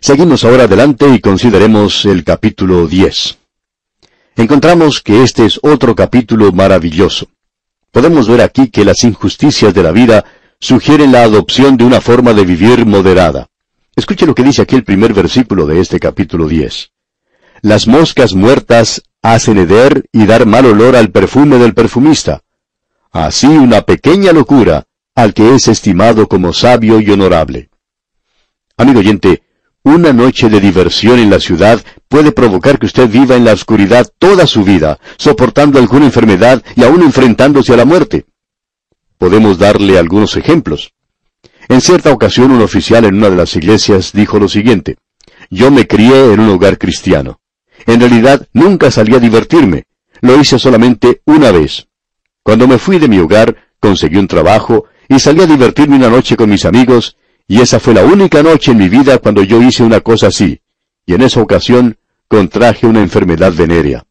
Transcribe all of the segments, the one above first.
Seguimos ahora adelante y consideremos el capítulo 10. Encontramos que este es otro capítulo maravilloso. Podemos ver aquí que las injusticias de la vida sugieren la adopción de una forma de vivir moderada. Escuche lo que dice aquí el primer versículo de este capítulo 10. Las moscas muertas hacen heder y dar mal olor al perfume del perfumista. Así una pequeña locura al que es estimado como sabio y honorable. Amigo oyente, una noche de diversión en la ciudad puede provocar que usted viva en la oscuridad toda su vida, soportando alguna enfermedad y aún enfrentándose a la muerte. Podemos darle algunos ejemplos. En cierta ocasión un oficial en una de las iglesias dijo lo siguiente, Yo me crié en un hogar cristiano. En realidad nunca salí a divertirme. Lo hice solamente una vez. Cuando me fui de mi hogar, conseguí un trabajo y salí a divertirme una noche con mis amigos, y esa fue la única noche en mi vida cuando yo hice una cosa así. Y en esa ocasión contraje una enfermedad venérea.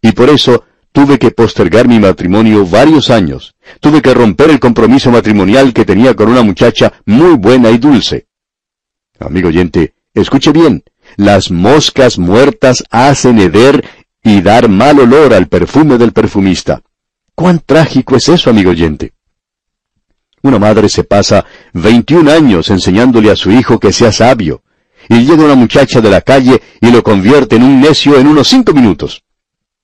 Y por eso tuve que postergar mi matrimonio varios años. Tuve que romper el compromiso matrimonial que tenía con una muchacha muy buena y dulce. Amigo oyente, escuche bien. Las moscas muertas hacen heder y dar mal olor al perfume del perfumista. ¿Cuán trágico es eso, amigo oyente? Una madre se pasa 21 años enseñándole a su hijo que sea sabio, y llega una muchacha de la calle y lo convierte en un necio en unos cinco minutos.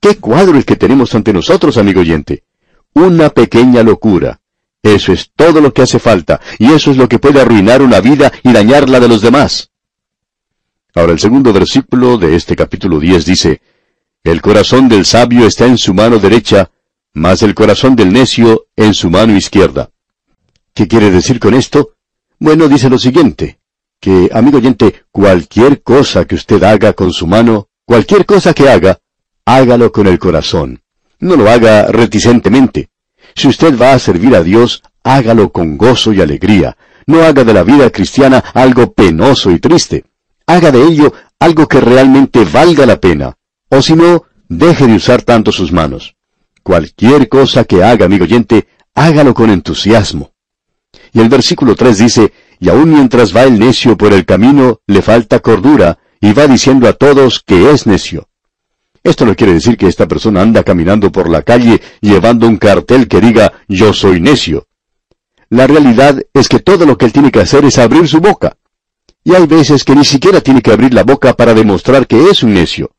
¿Qué cuadro es que tenemos ante nosotros, amigo oyente? Una pequeña locura. Eso es todo lo que hace falta, y eso es lo que puede arruinar una vida y dañar la de los demás. Ahora el segundo versículo de este capítulo 10 dice, El corazón del sabio está en su mano derecha, mas el corazón del necio en su mano izquierda. ¿Qué quiere decir con esto? Bueno, dice lo siguiente, que, amigo oyente, cualquier cosa que usted haga con su mano, cualquier cosa que haga, hágalo con el corazón. No lo haga reticentemente. Si usted va a servir a Dios, hágalo con gozo y alegría. No haga de la vida cristiana algo penoso y triste. Haga de ello algo que realmente valga la pena. O si no, deje de usar tanto sus manos. Cualquier cosa que haga, amigo oyente, hágalo con entusiasmo. Y el versículo 3 dice, y aun mientras va el necio por el camino, le falta cordura, y va diciendo a todos que es necio. Esto no quiere decir que esta persona anda caminando por la calle llevando un cartel que diga yo soy necio. La realidad es que todo lo que él tiene que hacer es abrir su boca. Y hay veces que ni siquiera tiene que abrir la boca para demostrar que es un necio.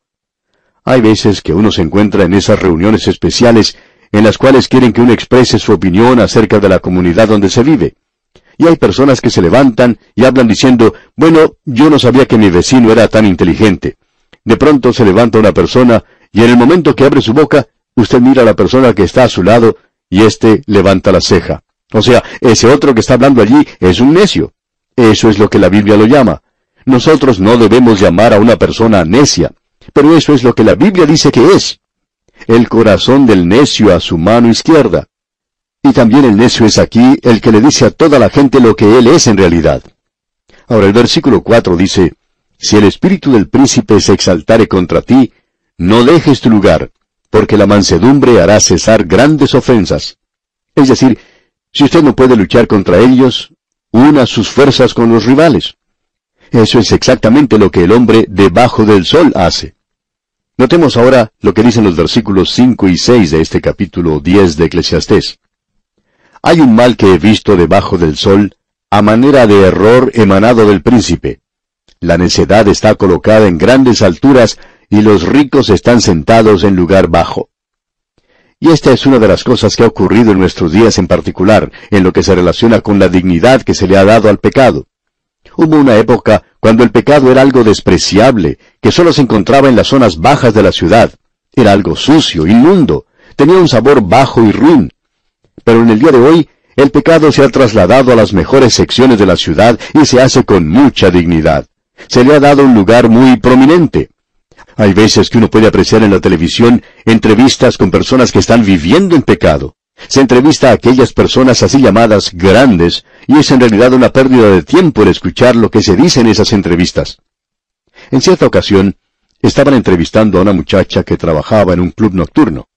Hay veces que uno se encuentra en esas reuniones especiales en las cuales quieren que uno exprese su opinión acerca de la comunidad donde se vive. Y hay personas que se levantan y hablan diciendo, bueno, yo no sabía que mi vecino era tan inteligente. De pronto se levanta una persona y en el momento que abre su boca, usted mira a la persona que está a su lado y éste levanta la ceja. O sea, ese otro que está hablando allí es un necio. Eso es lo que la Biblia lo llama. Nosotros no debemos llamar a una persona necia, pero eso es lo que la Biblia dice que es. El corazón del necio a su mano izquierda. Y también el necio es aquí el que le dice a toda la gente lo que él es en realidad. Ahora el versículo 4 dice, Si el espíritu del príncipe se exaltare contra ti, no dejes tu lugar, porque la mansedumbre hará cesar grandes ofensas. Es decir, si usted no puede luchar contra ellos, una sus fuerzas con los rivales. Eso es exactamente lo que el hombre debajo del sol hace. Notemos ahora lo que dicen los versículos 5 y 6 de este capítulo 10 de Eclesiastés. Hay un mal que he visto debajo del sol, a manera de error emanado del príncipe. La necedad está colocada en grandes alturas y los ricos están sentados en lugar bajo. Y esta es una de las cosas que ha ocurrido en nuestros días en particular, en lo que se relaciona con la dignidad que se le ha dado al pecado. Hubo una época cuando el pecado era algo despreciable, que solo se encontraba en las zonas bajas de la ciudad. Era algo sucio, inmundo, tenía un sabor bajo y ruin, pero en el día de hoy, el pecado se ha trasladado a las mejores secciones de la ciudad y se hace con mucha dignidad. Se le ha dado un lugar muy prominente. Hay veces que uno puede apreciar en la televisión entrevistas con personas que están viviendo en pecado. Se entrevista a aquellas personas así llamadas grandes, y es en realidad una pérdida de tiempo el escuchar lo que se dice en esas entrevistas. En cierta ocasión, estaban entrevistando a una muchacha que trabajaba en un club nocturno.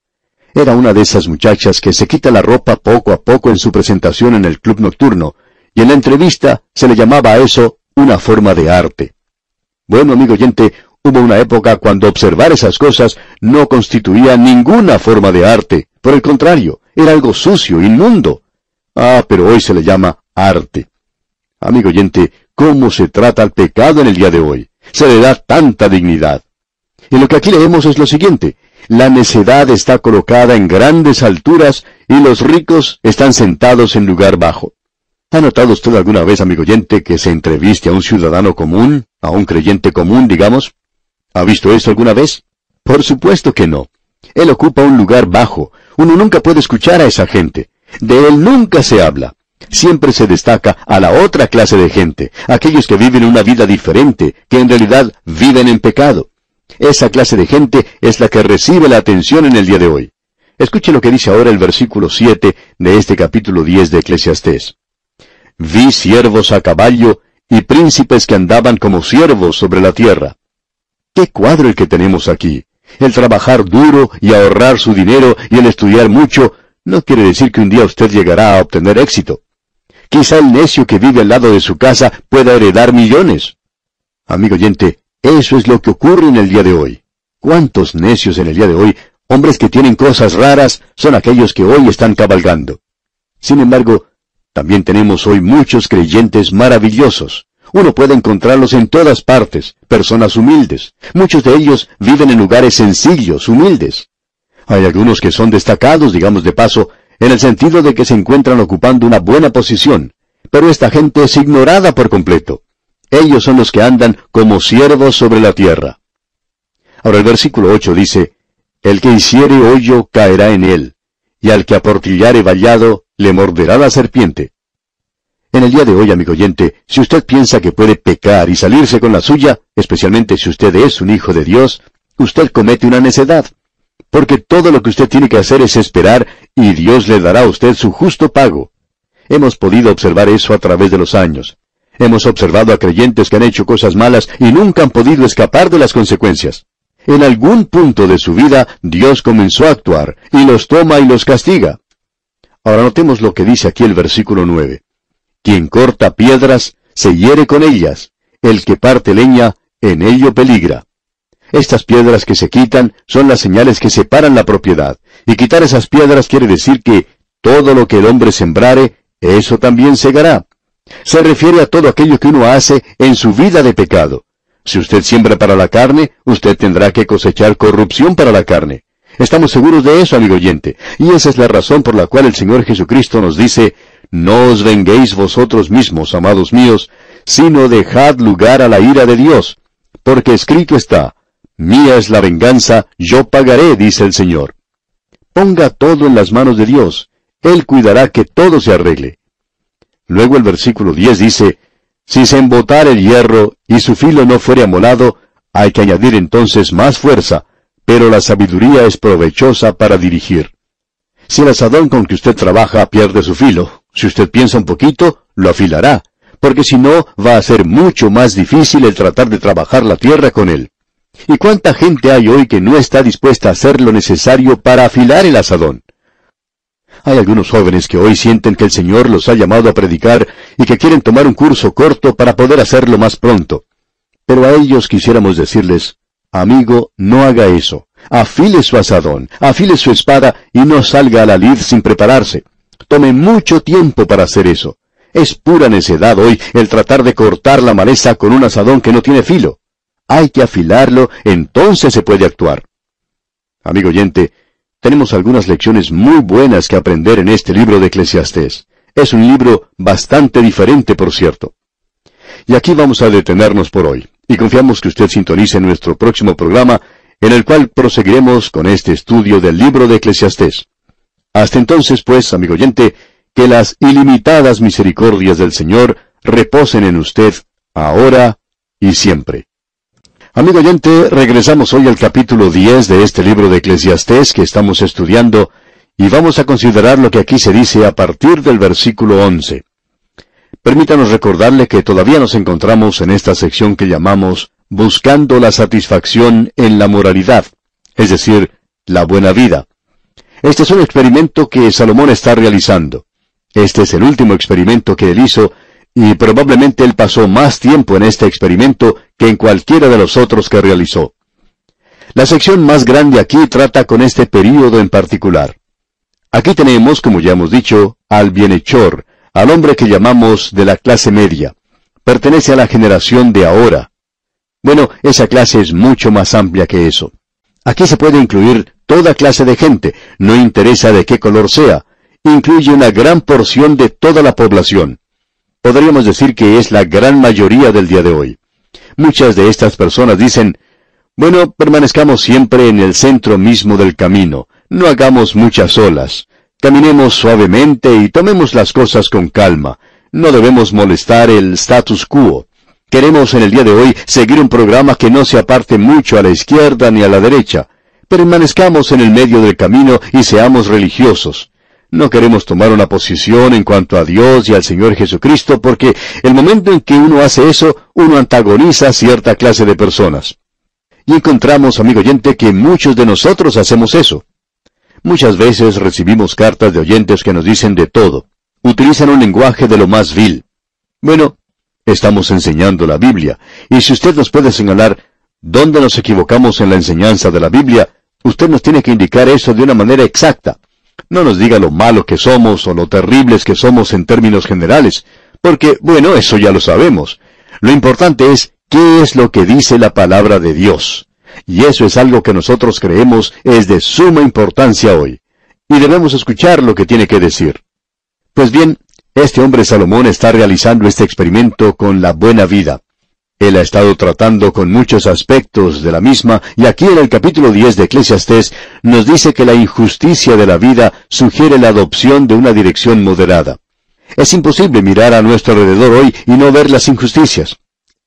Era una de esas muchachas que se quita la ropa poco a poco en su presentación en el club nocturno, y en la entrevista se le llamaba a eso una forma de arte. Bueno, amigo oyente, hubo una época cuando observar esas cosas no constituía ninguna forma de arte. Por el contrario, era algo sucio, inmundo. Ah, pero hoy se le llama arte. Amigo oyente, ¿cómo se trata el pecado en el día de hoy? Se le da tanta dignidad. Y lo que aquí leemos es lo siguiente. La necedad está colocada en grandes alturas y los ricos están sentados en lugar bajo. ¿Ha notado usted alguna vez, amigo oyente, que se entreviste a un ciudadano común, a un creyente común, digamos? ¿Ha visto eso alguna vez? Por supuesto que no. Él ocupa un lugar bajo. Uno nunca puede escuchar a esa gente. De él nunca se habla. Siempre se destaca a la otra clase de gente, aquellos que viven una vida diferente, que en realidad viven en pecado. Esa clase de gente es la que recibe la atención en el día de hoy. Escuche lo que dice ahora el versículo 7 de este capítulo 10 de Eclesiastés. Vi siervos a caballo y príncipes que andaban como siervos sobre la tierra. ¿Qué cuadro el que tenemos aquí? El trabajar duro y ahorrar su dinero y el estudiar mucho no quiere decir que un día usted llegará a obtener éxito. Quizá el necio que vive al lado de su casa pueda heredar millones. Amigo oyente, eso es lo que ocurre en el día de hoy. ¿Cuántos necios en el día de hoy, hombres que tienen cosas raras, son aquellos que hoy están cabalgando? Sin embargo, también tenemos hoy muchos creyentes maravillosos. Uno puede encontrarlos en todas partes, personas humildes. Muchos de ellos viven en lugares sencillos, humildes. Hay algunos que son destacados, digamos de paso, en el sentido de que se encuentran ocupando una buena posición, pero esta gente es ignorada por completo. Ellos son los que andan como siervos sobre la tierra. Ahora el versículo 8 dice, El que hiciere hoyo caerá en él, y al que aportillare vallado le morderá la serpiente. En el día de hoy, amigo oyente, si usted piensa que puede pecar y salirse con la suya, especialmente si usted es un hijo de Dios, usted comete una necedad. Porque todo lo que usted tiene que hacer es esperar y Dios le dará a usted su justo pago. Hemos podido observar eso a través de los años. Hemos observado a creyentes que han hecho cosas malas y nunca han podido escapar de las consecuencias. En algún punto de su vida Dios comenzó a actuar y los toma y los castiga. Ahora notemos lo que dice aquí el versículo 9. Quien corta piedras, se hiere con ellas. El que parte leña, en ello peligra. Estas piedras que se quitan son las señales que separan la propiedad. Y quitar esas piedras quiere decir que todo lo que el hombre sembrare, eso también segará. Se refiere a todo aquello que uno hace en su vida de pecado. Si usted siembra para la carne, usted tendrá que cosechar corrupción para la carne. Estamos seguros de eso, amigo oyente, y esa es la razón por la cual el Señor Jesucristo nos dice, no os venguéis vosotros mismos, amados míos, sino dejad lugar a la ira de Dios, porque escrito está, Mía es la venganza, yo pagaré, dice el Señor. Ponga todo en las manos de Dios, Él cuidará que todo se arregle. Luego el versículo 10 dice, Si se embotara el hierro y su filo no fuere amolado, hay que añadir entonces más fuerza, pero la sabiduría es provechosa para dirigir. Si el asadón con que usted trabaja pierde su filo, si usted piensa un poquito, lo afilará, porque si no, va a ser mucho más difícil el tratar de trabajar la tierra con él. ¿Y cuánta gente hay hoy que no está dispuesta a hacer lo necesario para afilar el asadón? Hay algunos jóvenes que hoy sienten que el Señor los ha llamado a predicar y que quieren tomar un curso corto para poder hacerlo más pronto. Pero a ellos quisiéramos decirles, Amigo, no haga eso. Afile su asadón, afile su espada y no salga a la lid sin prepararse. Tome mucho tiempo para hacer eso. Es pura necedad hoy el tratar de cortar la maleza con un asadón que no tiene filo. Hay que afilarlo, entonces se puede actuar. Amigo oyente, tenemos algunas lecciones muy buenas que aprender en este libro de Eclesiastés. Es un libro bastante diferente, por cierto. Y aquí vamos a detenernos por hoy y confiamos que usted sintonice nuestro próximo programa en el cual proseguiremos con este estudio del libro de Eclesiastés. Hasta entonces, pues, amigo oyente, que las ilimitadas misericordias del Señor reposen en usted, ahora y siempre. Amigo oyente, regresamos hoy al capítulo 10 de este libro de Eclesiastés que estamos estudiando y vamos a considerar lo que aquí se dice a partir del versículo 11. Permítanos recordarle que todavía nos encontramos en esta sección que llamamos Buscando la satisfacción en la moralidad, es decir, la buena vida. Este es un experimento que Salomón está realizando. Este es el último experimento que él hizo, y probablemente él pasó más tiempo en este experimento que en cualquiera de los otros que realizó. La sección más grande aquí trata con este período en particular. Aquí tenemos, como ya hemos dicho, al bienhechor, al hombre que llamamos de la clase media. Pertenece a la generación de ahora. Bueno, esa clase es mucho más amplia que eso. Aquí se puede incluir toda clase de gente, no interesa de qué color sea, incluye una gran porción de toda la población. Podríamos decir que es la gran mayoría del día de hoy. Muchas de estas personas dicen, bueno, permanezcamos siempre en el centro mismo del camino, no hagamos muchas olas, caminemos suavemente y tomemos las cosas con calma, no debemos molestar el status quo. Queremos en el día de hoy seguir un programa que no se aparte mucho a la izquierda ni a la derecha. Permanezcamos en el medio del camino y seamos religiosos. No queremos tomar una posición en cuanto a Dios y al Señor Jesucristo porque el momento en que uno hace eso, uno antagoniza a cierta clase de personas. Y encontramos, amigo oyente, que muchos de nosotros hacemos eso. Muchas veces recibimos cartas de oyentes que nos dicen de todo. Utilizan un lenguaje de lo más vil. Bueno, Estamos enseñando la Biblia, y si usted nos puede señalar dónde nos equivocamos en la enseñanza de la Biblia, usted nos tiene que indicar eso de una manera exacta. No nos diga lo malo que somos o lo terribles que somos en términos generales, porque, bueno, eso ya lo sabemos. Lo importante es qué es lo que dice la palabra de Dios. Y eso es algo que nosotros creemos es de suma importancia hoy. Y debemos escuchar lo que tiene que decir. Pues bien, este hombre Salomón está realizando este experimento con la buena vida. Él ha estado tratando con muchos aspectos de la misma, y aquí en el capítulo 10 de Eclesiastés nos dice que la injusticia de la vida sugiere la adopción de una dirección moderada. Es imposible mirar a nuestro alrededor hoy y no ver las injusticias.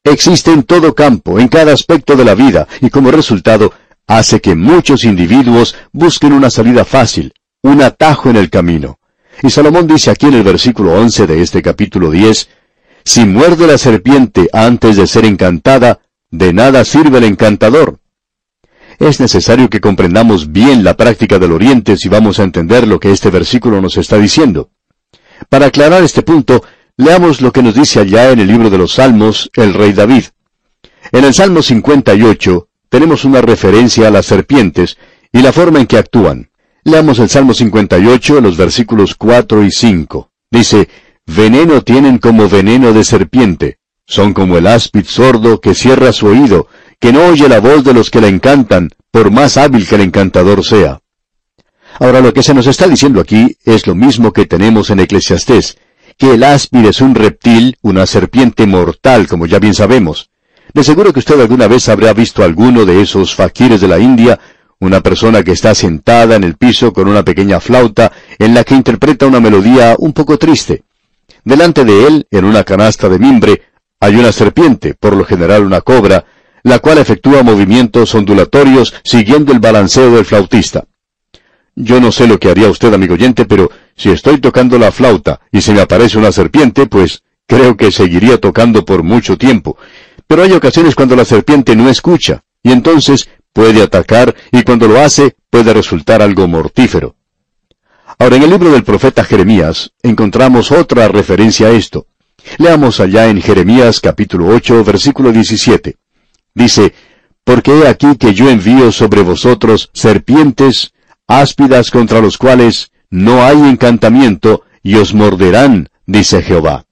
Existe en todo campo, en cada aspecto de la vida, y como resultado hace que muchos individuos busquen una salida fácil, un atajo en el camino. Y Salomón dice aquí en el versículo 11 de este capítulo 10, Si muerde la serpiente antes de ser encantada, de nada sirve el encantador. Es necesario que comprendamos bien la práctica del Oriente si vamos a entender lo que este versículo nos está diciendo. Para aclarar este punto, leamos lo que nos dice allá en el libro de los Salmos el rey David. En el Salmo 58 tenemos una referencia a las serpientes y la forma en que actúan. Leamos el Salmo 58, los versículos 4 y 5. Dice, Veneno tienen como veneno de serpiente. Son como el áspid sordo que cierra su oído, que no oye la voz de los que la encantan, por más hábil que el encantador sea. Ahora lo que se nos está diciendo aquí es lo mismo que tenemos en Eclesiastés, que el áspid es un reptil, una serpiente mortal, como ya bien sabemos. De seguro que usted alguna vez habrá visto alguno de esos faquires de la India una persona que está sentada en el piso con una pequeña flauta en la que interpreta una melodía un poco triste. Delante de él, en una canasta de mimbre, hay una serpiente, por lo general una cobra, la cual efectúa movimientos ondulatorios siguiendo el balanceo del flautista. Yo no sé lo que haría usted, amigo oyente, pero si estoy tocando la flauta y se me aparece una serpiente, pues creo que seguiría tocando por mucho tiempo. Pero hay ocasiones cuando la serpiente no escucha, y entonces puede atacar y cuando lo hace puede resultar algo mortífero. Ahora, en el libro del profeta Jeremías encontramos otra referencia a esto. Leamos allá en Jeremías capítulo 8, versículo 17. Dice, Porque he aquí que yo envío sobre vosotros serpientes, áspidas contra los cuales no hay encantamiento, y os morderán, dice Jehová.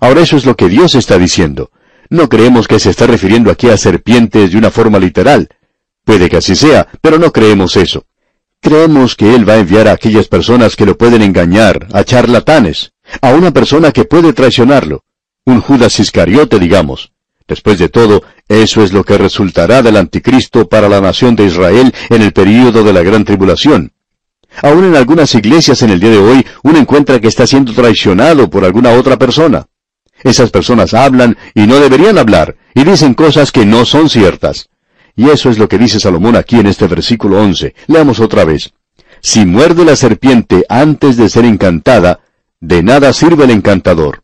Ahora eso es lo que Dios está diciendo. No creemos que se está refiriendo aquí a serpientes de una forma literal, Puede que así sea, pero no creemos eso. Creemos que Él va a enviar a aquellas personas que lo pueden engañar, a charlatanes, a una persona que puede traicionarlo, un Judas Iscariote, digamos. Después de todo, eso es lo que resultará del anticristo para la nación de Israel en el período de la gran tribulación. Aún en algunas iglesias en el día de hoy, uno encuentra que está siendo traicionado por alguna otra persona. Esas personas hablan y no deberían hablar, y dicen cosas que no son ciertas. Y eso es lo que dice Salomón aquí en este versículo 11. Leamos otra vez. Si muerde la serpiente antes de ser encantada, de nada sirve el encantador.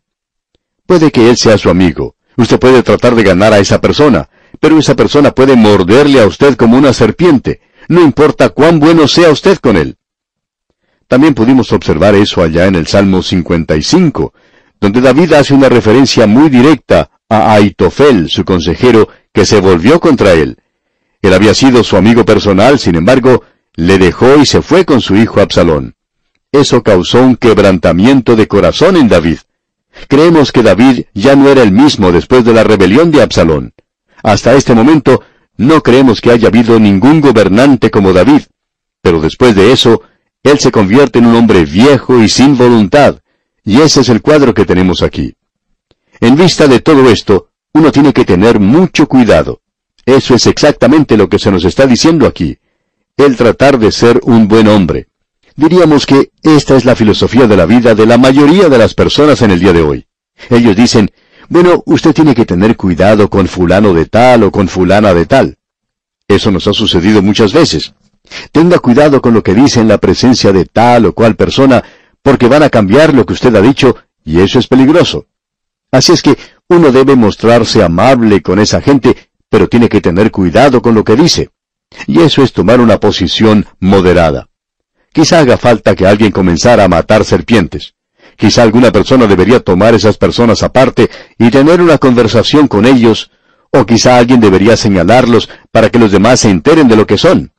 Puede que él sea su amigo. Usted puede tratar de ganar a esa persona, pero esa persona puede morderle a usted como una serpiente, no importa cuán bueno sea usted con él. También pudimos observar eso allá en el Salmo 55, donde David hace una referencia muy directa a Aitofel, su consejero, que se volvió contra él. Él había sido su amigo personal, sin embargo, le dejó y se fue con su hijo Absalón. Eso causó un quebrantamiento de corazón en David. Creemos que David ya no era el mismo después de la rebelión de Absalón. Hasta este momento, no creemos que haya habido ningún gobernante como David. Pero después de eso, él se convierte en un hombre viejo y sin voluntad, y ese es el cuadro que tenemos aquí. En vista de todo esto, uno tiene que tener mucho cuidado. Eso es exactamente lo que se nos está diciendo aquí. El tratar de ser un buen hombre. Diríamos que esta es la filosofía de la vida de la mayoría de las personas en el día de hoy. Ellos dicen, bueno, usted tiene que tener cuidado con fulano de tal o con fulana de tal. Eso nos ha sucedido muchas veces. Tenga cuidado con lo que dice en la presencia de tal o cual persona, porque van a cambiar lo que usted ha dicho, y eso es peligroso. Así es que uno debe mostrarse amable con esa gente, pero tiene que tener cuidado con lo que dice. Y eso es tomar una posición moderada. Quizá haga falta que alguien comenzara a matar serpientes. Quizá alguna persona debería tomar esas personas aparte y tener una conversación con ellos, o quizá alguien debería señalarlos para que los demás se enteren de lo que son.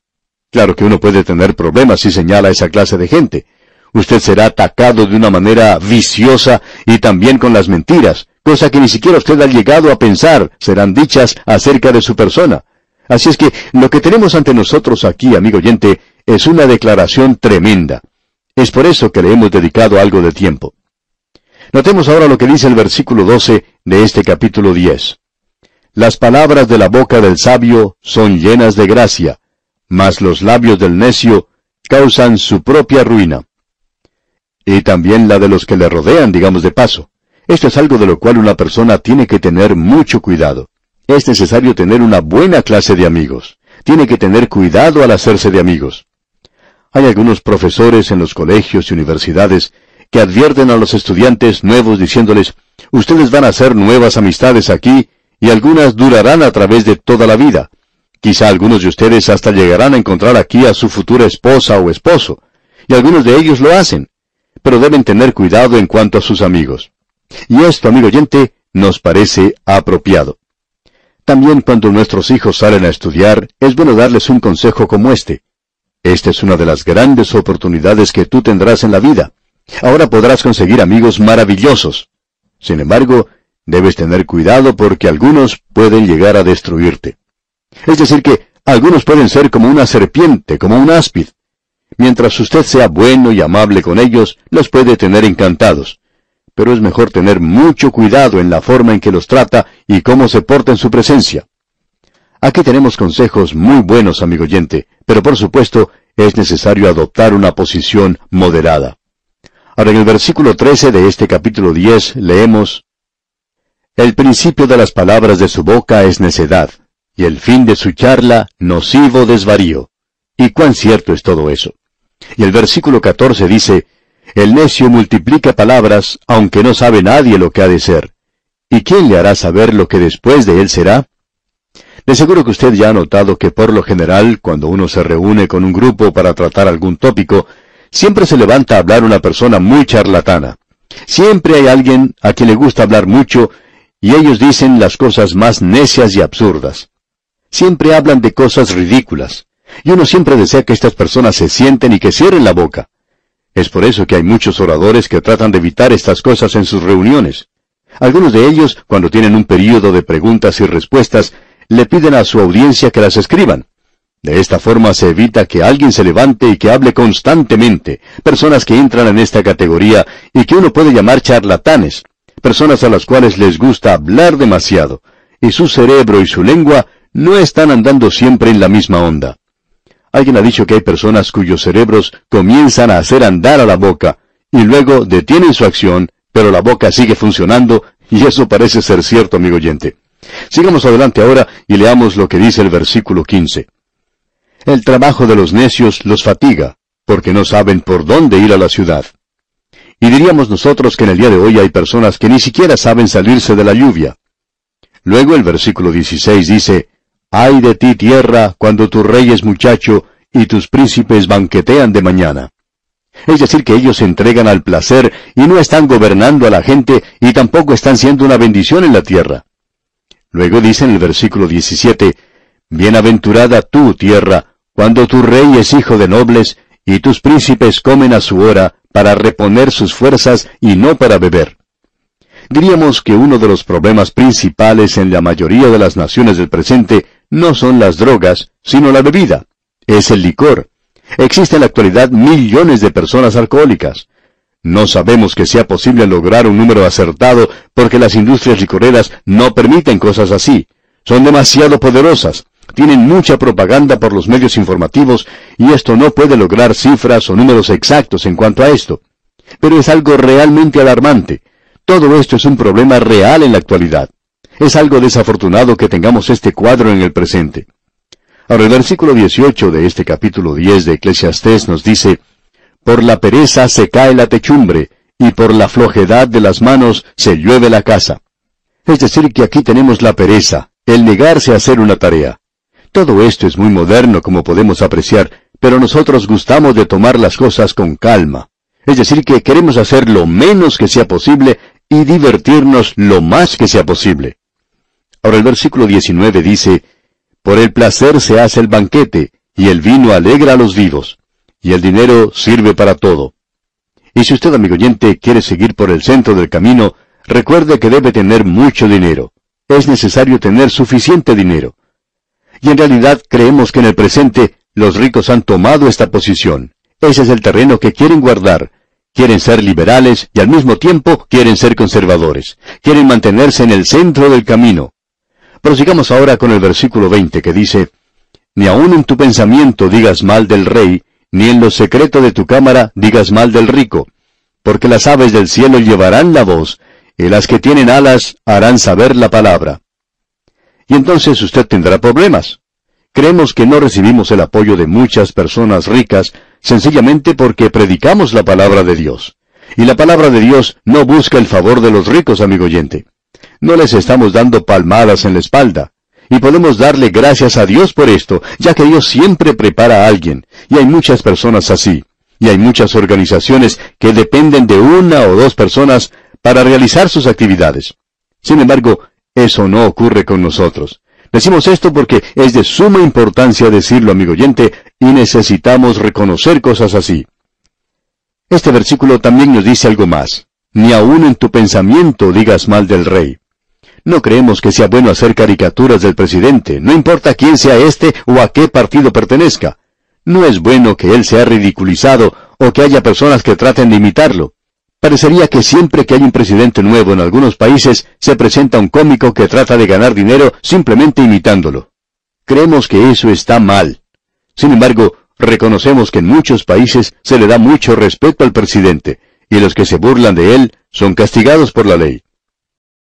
Claro que uno puede tener problemas si señala a esa clase de gente. Usted será atacado de una manera viciosa y también con las mentiras, cosa que ni siquiera usted ha llegado a pensar serán dichas acerca de su persona. Así es que lo que tenemos ante nosotros aquí, amigo oyente, es una declaración tremenda. Es por eso que le hemos dedicado algo de tiempo. Notemos ahora lo que dice el versículo 12 de este capítulo 10. Las palabras de la boca del sabio son llenas de gracia, mas los labios del necio causan su propia ruina. Y también la de los que le rodean, digamos de paso. Esto es algo de lo cual una persona tiene que tener mucho cuidado. Es necesario tener una buena clase de amigos. Tiene que tener cuidado al hacerse de amigos. Hay algunos profesores en los colegios y universidades que advierten a los estudiantes nuevos diciéndoles, ustedes van a hacer nuevas amistades aquí y algunas durarán a través de toda la vida. Quizá algunos de ustedes hasta llegarán a encontrar aquí a su futura esposa o esposo, y algunos de ellos lo hacen, pero deben tener cuidado en cuanto a sus amigos. Y esto, amigo oyente, nos parece apropiado. También cuando nuestros hijos salen a estudiar, es bueno darles un consejo como este. Esta es una de las grandes oportunidades que tú tendrás en la vida. Ahora podrás conseguir amigos maravillosos. Sin embargo, debes tener cuidado porque algunos pueden llegar a destruirte. Es decir, que algunos pueden ser como una serpiente, como un áspid. Mientras usted sea bueno y amable con ellos, los puede tener encantados. Pero es mejor tener mucho cuidado en la forma en que los trata y cómo se porta en su presencia. Aquí tenemos consejos muy buenos, amigo oyente, pero por supuesto es necesario adoptar una posición moderada. Ahora en el versículo 13 de este capítulo 10 leemos, El principio de las palabras de su boca es necedad, y el fin de su charla nocivo desvarío. ¿Y cuán cierto es todo eso? Y el versículo 14 dice, El necio multiplica palabras, aunque no sabe nadie lo que ha de ser. ¿Y quién le hará saber lo que después de él será? De seguro que usted ya ha notado que por lo general, cuando uno se reúne con un grupo para tratar algún tópico, siempre se levanta a hablar una persona muy charlatana. Siempre hay alguien a quien le gusta hablar mucho y ellos dicen las cosas más necias y absurdas. Siempre hablan de cosas ridículas. Y uno siempre desea que estas personas se sienten y que cierren la boca. Es por eso que hay muchos oradores que tratan de evitar estas cosas en sus reuniones. Algunos de ellos, cuando tienen un período de preguntas y respuestas, le piden a su audiencia que las escriban. De esta forma se evita que alguien se levante y que hable constantemente, personas que entran en esta categoría y que uno puede llamar charlatanes, personas a las cuales les gusta hablar demasiado, y su cerebro y su lengua no están andando siempre en la misma onda. Alguien ha dicho que hay personas cuyos cerebros comienzan a hacer andar a la boca, y luego detienen su acción, pero la boca sigue funcionando, y eso parece ser cierto, amigo oyente. Sigamos adelante ahora y leamos lo que dice el versículo 15. El trabajo de los necios los fatiga, porque no saben por dónde ir a la ciudad. Y diríamos nosotros que en el día de hoy hay personas que ni siquiera saben salirse de la lluvia. Luego el versículo 16 dice, Ay de ti tierra cuando tu rey es muchacho y tus príncipes banquetean de mañana. Es decir, que ellos se entregan al placer y no están gobernando a la gente y tampoco están siendo una bendición en la tierra. Luego dice en el versículo 17, Bienaventurada tú, tierra, cuando tu rey es hijo de nobles, y tus príncipes comen a su hora, para reponer sus fuerzas y no para beber. Diríamos que uno de los problemas principales en la mayoría de las naciones del presente no son las drogas, sino la bebida. Es el licor. Existen en la actualidad millones de personas alcohólicas. No sabemos que sea posible lograr un número acertado porque las industrias licoreras no permiten cosas así. Son demasiado poderosas. Tienen mucha propaganda por los medios informativos y esto no puede lograr cifras o números exactos en cuanto a esto. Pero es algo realmente alarmante. Todo esto es un problema real en la actualidad. Es algo desafortunado que tengamos este cuadro en el presente. Ahora el versículo 18 de este capítulo 10 de Eclesiastés nos dice, Por la pereza se cae la techumbre, y por la flojedad de las manos se llueve la casa. Es decir, que aquí tenemos la pereza, el negarse a hacer una tarea. Todo esto es muy moderno, como podemos apreciar, pero nosotros gustamos de tomar las cosas con calma. Es decir, que queremos hacer lo menos que sea posible y divertirnos lo más que sea posible. Ahora el versículo 19 dice, Por el placer se hace el banquete, y el vino alegra a los vivos, y el dinero sirve para todo. Y si usted, amigo oyente, quiere seguir por el centro del camino, recuerde que debe tener mucho dinero. Es necesario tener suficiente dinero. Y en realidad creemos que en el presente los ricos han tomado esta posición. Ese es el terreno que quieren guardar, Quieren ser liberales y al mismo tiempo quieren ser conservadores. Quieren mantenerse en el centro del camino. Prosigamos ahora con el versículo 20 que dice, Ni aun en tu pensamiento digas mal del rey, ni en lo secreto de tu cámara digas mal del rico, porque las aves del cielo llevarán la voz, y las que tienen alas harán saber la palabra. Y entonces usted tendrá problemas. Creemos que no recibimos el apoyo de muchas personas ricas sencillamente porque predicamos la palabra de Dios. Y la palabra de Dios no busca el favor de los ricos, amigo oyente. No les estamos dando palmadas en la espalda. Y podemos darle gracias a Dios por esto, ya que Dios siempre prepara a alguien, y hay muchas personas así. Y hay muchas organizaciones que dependen de una o dos personas para realizar sus actividades. Sin embargo, eso no ocurre con nosotros. Decimos esto porque es de suma importancia decirlo, amigo oyente, y necesitamos reconocer cosas así. Este versículo también nos dice algo más. Ni aun en tu pensamiento digas mal del rey. No creemos que sea bueno hacer caricaturas del presidente, no importa quién sea este o a qué partido pertenezca. No es bueno que él sea ridiculizado o que haya personas que traten de imitarlo. Parecería que siempre que hay un presidente nuevo en algunos países, se presenta un cómico que trata de ganar dinero simplemente imitándolo. Creemos que eso está mal. Sin embargo, reconocemos que en muchos países se le da mucho respeto al presidente, y los que se burlan de él son castigados por la ley.